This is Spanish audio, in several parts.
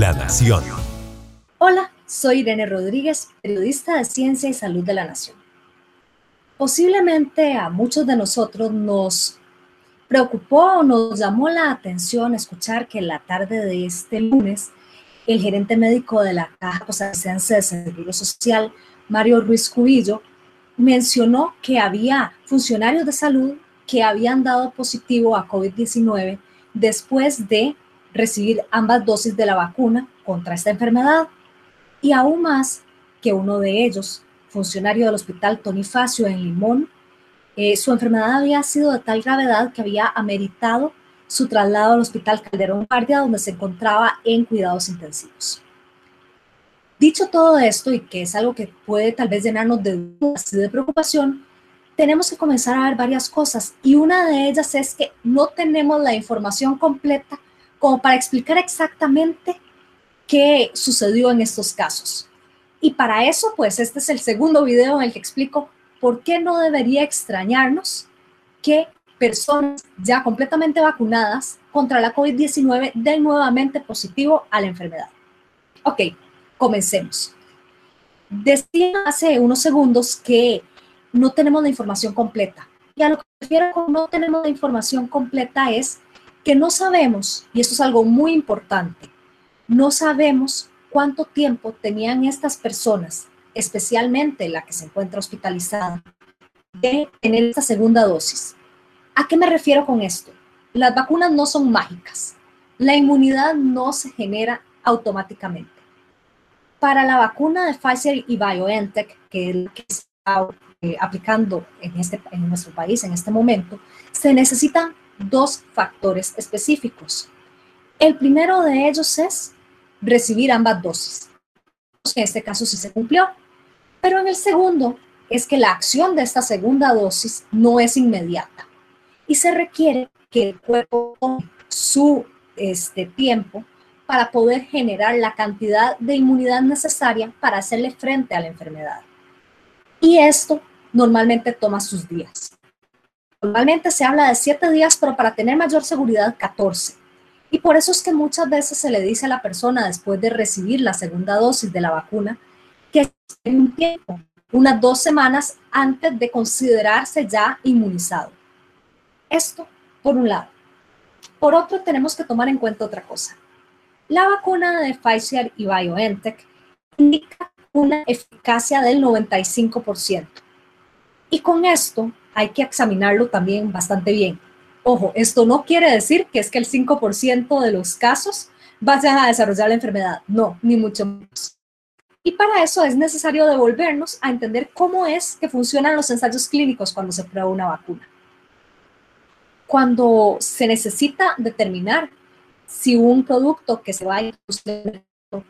La Nación. Hola, soy Irene Rodríguez, periodista de Ciencia y Salud de la Nación. Posiblemente a muchos de nosotros nos preocupó o nos llamó la atención escuchar que la tarde de este lunes el gerente médico de la Caja Costarricense de Seguro Social, Mario Ruiz Cubillo, mencionó que había funcionarios de salud que habían dado positivo a COVID-19 después de recibir ambas dosis de la vacuna contra esta enfermedad y aún más que uno de ellos, funcionario del hospital Tony Facio en Limón, eh, su enfermedad había sido de tal gravedad que había ameritado su traslado al hospital Calderón Guardia, donde se encontraba en cuidados intensivos. Dicho todo esto, y que es algo que puede tal vez llenarnos de dudas y de preocupación, tenemos que comenzar a ver varias cosas y una de ellas es que no tenemos la información completa como para explicar exactamente qué sucedió en estos casos. Y para eso, pues este es el segundo video en el que explico por qué no debería extrañarnos que personas ya completamente vacunadas contra la COVID-19 den nuevamente positivo a la enfermedad. Ok, comencemos. Decía hace unos segundos que no tenemos la información completa. Y a lo que refiero con no tenemos la información completa es que no sabemos, y esto es algo muy importante, no sabemos cuánto tiempo tenían estas personas, especialmente la que se encuentra hospitalizada, de tener esta segunda dosis. ¿A qué me refiero con esto? Las vacunas no son mágicas. La inmunidad no se genera automáticamente. Para la vacuna de Pfizer y BioNTech, que es la que está eh, aplicando en, este, en nuestro país en este momento, se necesitan dos factores específicos. El primero de ellos es recibir ambas dosis. En este caso sí se cumplió. Pero en el segundo es que la acción de esta segunda dosis no es inmediata y se requiere que el cuerpo tome su este, tiempo para poder generar la cantidad de inmunidad necesaria para hacerle frente a la enfermedad. Y esto normalmente toma sus días. Normalmente se habla de siete días, pero para tener mayor seguridad, 14. Y por eso es que muchas veces se le dice a la persona después de recibir la segunda dosis de la vacuna que espere un tiempo, unas dos semanas antes de considerarse ya inmunizado. Esto por un lado. Por otro, tenemos que tomar en cuenta otra cosa. La vacuna de Pfizer y BioNTech indica una eficacia del 95%. Y con esto hay que examinarlo también bastante bien. Ojo, esto no quiere decir que es que el 5% de los casos vayan a desarrollar la enfermedad. No, ni mucho menos. Y para eso es necesario devolvernos a entender cómo es que funcionan los ensayos clínicos cuando se prueba una vacuna. Cuando se necesita determinar si un producto que se va a introducir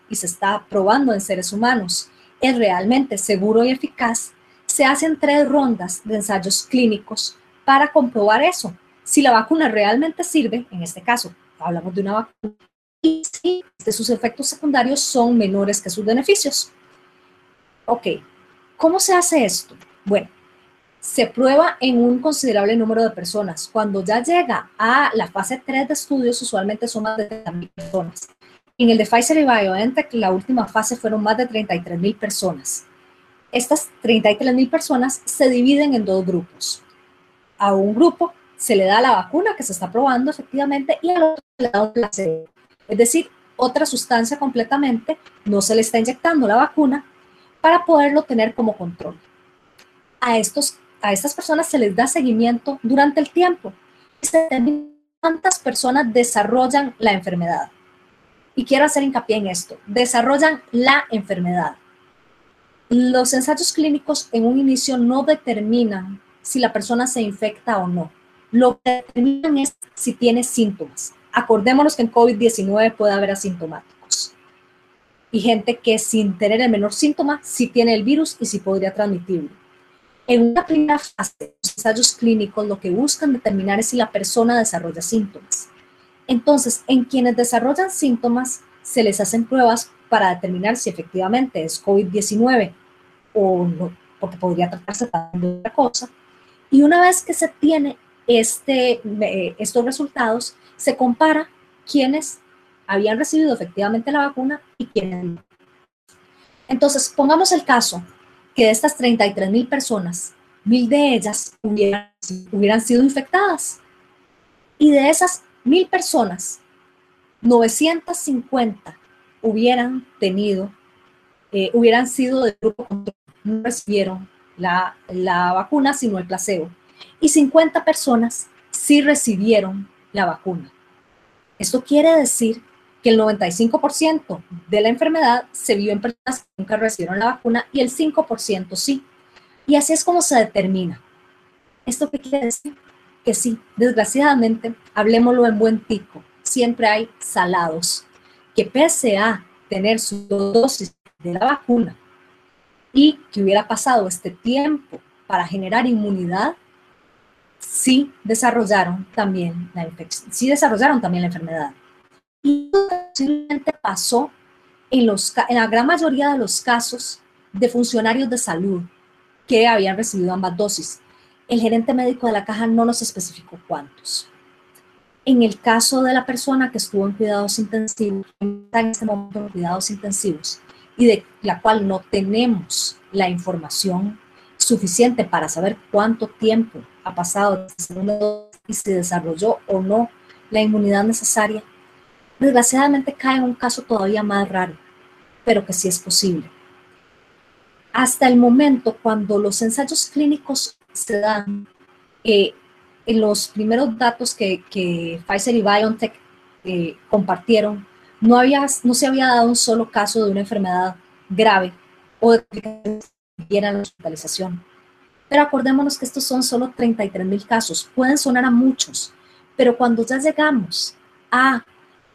y se está probando en seres humanos es realmente seguro y eficaz, se hacen tres rondas de ensayos clínicos para comprobar eso. Si la vacuna realmente sirve, en este caso hablamos de una vacuna, y si sus efectos secundarios son menores que sus beneficios. Ok, ¿cómo se hace esto? Bueno, se prueba en un considerable número de personas. Cuando ya llega a la fase 3 de estudios, usualmente son más de 30.000 personas. En el de Pfizer y BioNTech, la última fase fueron más de 33.000 personas. Estas 33 mil personas se dividen en dos grupos. A un grupo se le da la vacuna que se está probando efectivamente y al otro se le da un. Es decir, otra sustancia completamente, no se le está inyectando la vacuna para poderlo tener como control. A, estos, a estas personas se les da seguimiento durante el tiempo. ¿Cuántas personas desarrollan la enfermedad? Y quiero hacer hincapié en esto, desarrollan la enfermedad. Los ensayos clínicos en un inicio no determinan si la persona se infecta o no. Lo que determinan es si tiene síntomas. Acordémonos que en COVID-19 puede haber asintomáticos y gente que sin tener el menor síntoma sí tiene el virus y sí podría transmitirlo. En una primera fase, los ensayos clínicos lo que buscan determinar es si la persona desarrolla síntomas. Entonces, en quienes desarrollan síntomas, se les hacen pruebas para determinar si efectivamente es COVID-19 o no, porque podría tratarse de otra cosa. Y una vez que se tiene este, eh, estos resultados, se compara quiénes habían recibido efectivamente la vacuna y quiénes no. Entonces, pongamos el caso que de estas 33 mil personas, mil de ellas hubieran, hubieran sido infectadas. Y de esas mil personas, 950 hubieran tenido, eh, hubieran sido de grupo control, no recibieron la, la vacuna, sino el placebo. Y 50 personas sí recibieron la vacuna. Esto quiere decir que el 95% de la enfermedad se vio en personas que nunca recibieron la vacuna y el 5% sí. Y así es como se determina. ¿Esto qué quiere decir? Que sí, desgraciadamente, hablemoslo en buen tico, siempre hay salados que pese a tener su dosis de la vacuna y que hubiera pasado este tiempo para generar inmunidad, sí desarrollaron también la infección, sí desarrollaron también la enfermedad. Y posiblemente pasó en, los, en la gran mayoría de los casos de funcionarios de salud que habían recibido ambas dosis. El gerente médico de la caja no nos especificó cuántos. En el caso de la persona que estuvo en cuidados intensivos, en este momento en cuidados intensivos, y de la cual no tenemos la información suficiente para saber cuánto tiempo ha pasado y se desarrolló o no la inmunidad necesaria, desgraciadamente cae en un caso todavía más raro, pero que sí es posible. Hasta el momento, cuando los ensayos clínicos se dan, eh, en los primeros datos que, Pfizer y BioNTech eh, compartieron, no, había, no se había dado un solo caso de una enfermedad grave o de que la hospitalización. Pero acordémonos que estos son solo 33 mil casos, pueden sonar a muchos, pero cuando ya llegamos a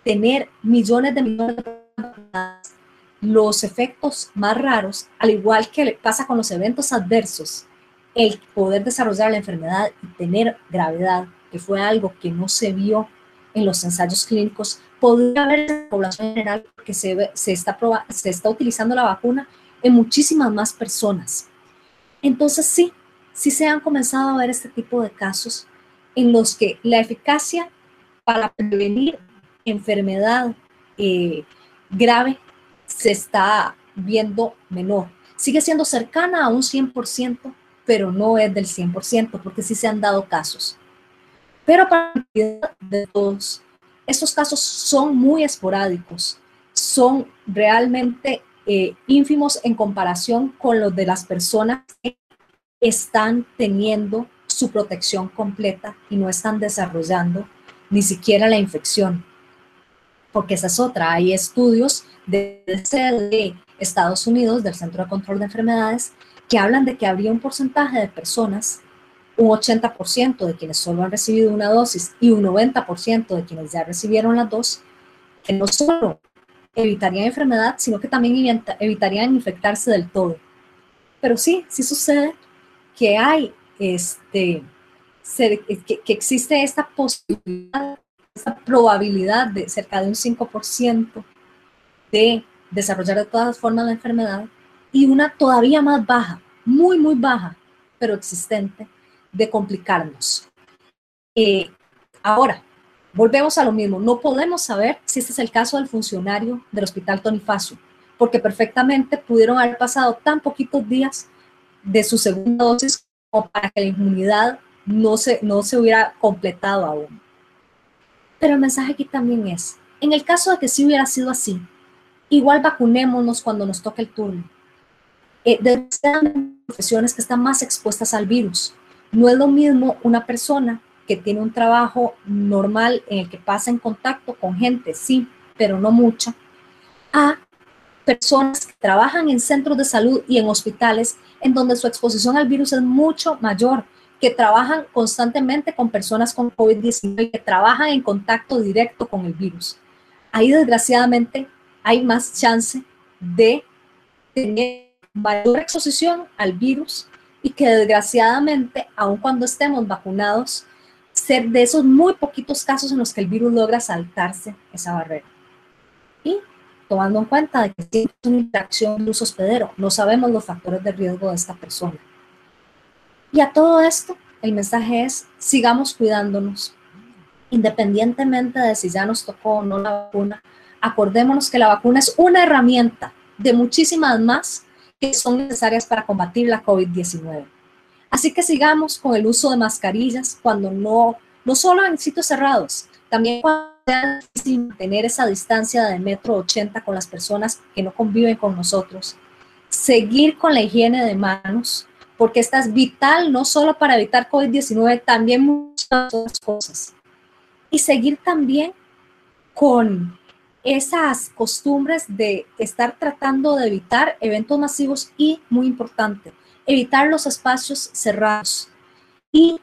tener millones de millones de personas, los efectos más raros, al igual que pasa con los eventos adversos, el poder desarrollar la enfermedad y tener gravedad, que fue algo que no se vio en los ensayos clínicos, podría en la población general que se, se, está se está utilizando la vacuna en muchísimas más personas. Entonces sí, sí se han comenzado a ver este tipo de casos en los que la eficacia para prevenir enfermedad eh, grave se está viendo menor. Sigue siendo cercana a un 100%, pero no es del 100%, porque sí se han dado casos. Pero para de todos, estos casos son muy esporádicos, son realmente eh, ínfimos en comparación con los de las personas que están teniendo su protección completa y no están desarrollando ni siquiera la infección. Porque esa es otra. Hay estudios de, de Estados Unidos, del Centro de Control de Enfermedades, que hablan de que habría un porcentaje de personas, un 80% de quienes solo han recibido una dosis y un 90% de quienes ya recibieron las dos, que no solo evitarían enfermedad, sino que también evitarían infectarse del todo. Pero sí, sí sucede que hay, este, que, existe esta posibilidad, esta probabilidad de cerca de un 5% de desarrollar de todas formas la enfermedad y una todavía más baja, muy, muy baja, pero existente, de complicarnos. Eh, ahora, volvemos a lo mismo, no podemos saber si este es el caso del funcionario del hospital Tony Faso, porque perfectamente pudieron haber pasado tan poquitos días de su segunda dosis como para que la inmunidad no se, no se hubiera completado aún. Pero el mensaje aquí también es, en el caso de que sí hubiera sido así, igual vacunémonos cuando nos toque el turno. Eh, de profesiones que están más expuestas al virus. No es lo mismo una persona que tiene un trabajo normal en el que pasa en contacto con gente, sí, pero no mucha, a personas que trabajan en centros de salud y en hospitales en donde su exposición al virus es mucho mayor, que trabajan constantemente con personas con COVID-19 y que trabajan en contacto directo con el virus. Ahí desgraciadamente hay más chance de tener mayor exposición al virus y que desgraciadamente, aun cuando estemos vacunados, ser de esos muy poquitos casos en los que el virus logra saltarse esa barrera. Y tomando en cuenta de que es una interacción luz hospedero, no sabemos los factores de riesgo de esta persona. Y a todo esto, el mensaje es, sigamos cuidándonos, independientemente de si ya nos tocó o no la vacuna, acordémonos que la vacuna es una herramienta de muchísimas más que son necesarias para combatir la COVID-19. Así que sigamos con el uso de mascarillas cuando no, no solo en sitios cerrados, también cuando sea difícil mantener esa distancia de metro 80 con las personas que no conviven con nosotros. Seguir con la higiene de manos, porque esta es vital no solo para evitar COVID-19, también muchas otras cosas. Y seguir también con esas costumbres de estar tratando de evitar eventos masivos y, muy importante, evitar los espacios cerrados. Y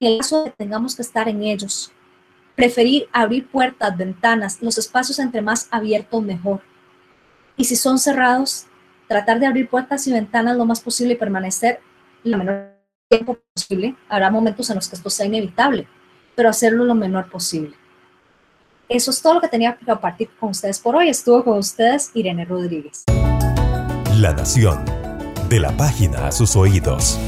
en el caso de que tengamos que estar en ellos, preferir abrir puertas, ventanas, los espacios entre más abiertos mejor. Y si son cerrados, tratar de abrir puertas y ventanas lo más posible y permanecer lo menor tiempo posible. Habrá momentos en los que esto sea inevitable, pero hacerlo lo menor posible. Eso es todo lo que tenía que compartir con ustedes por hoy. Estuvo con ustedes Irene Rodríguez. La Nación, de la página a sus oídos.